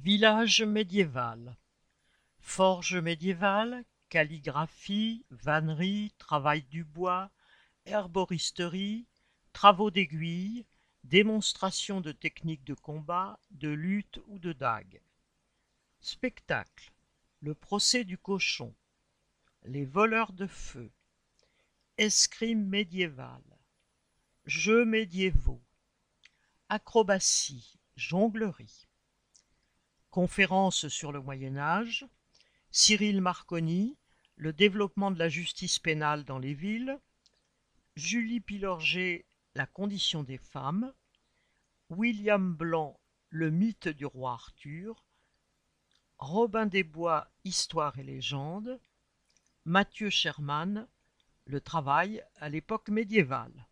Village médiéval. Forge médiévale, calligraphie, vannerie, travail du bois, herboristerie, travaux d'aiguille, démonstration de techniques de combat, de lutte ou de dague. Spectacle. Le procès du cochon. Les voleurs de feu. Escrime médiévale. Jeux médiévaux. Acrobatie, jonglerie. Conférence sur le Moyen Âge. Cyril Marconi, Le développement de la justice pénale dans les villes. Julie Pilorget, La condition des femmes. William Blanc, Le mythe du roi Arthur. Robin des Bois, Histoire et légende. Mathieu Sherman, Le travail à l'époque médiévale.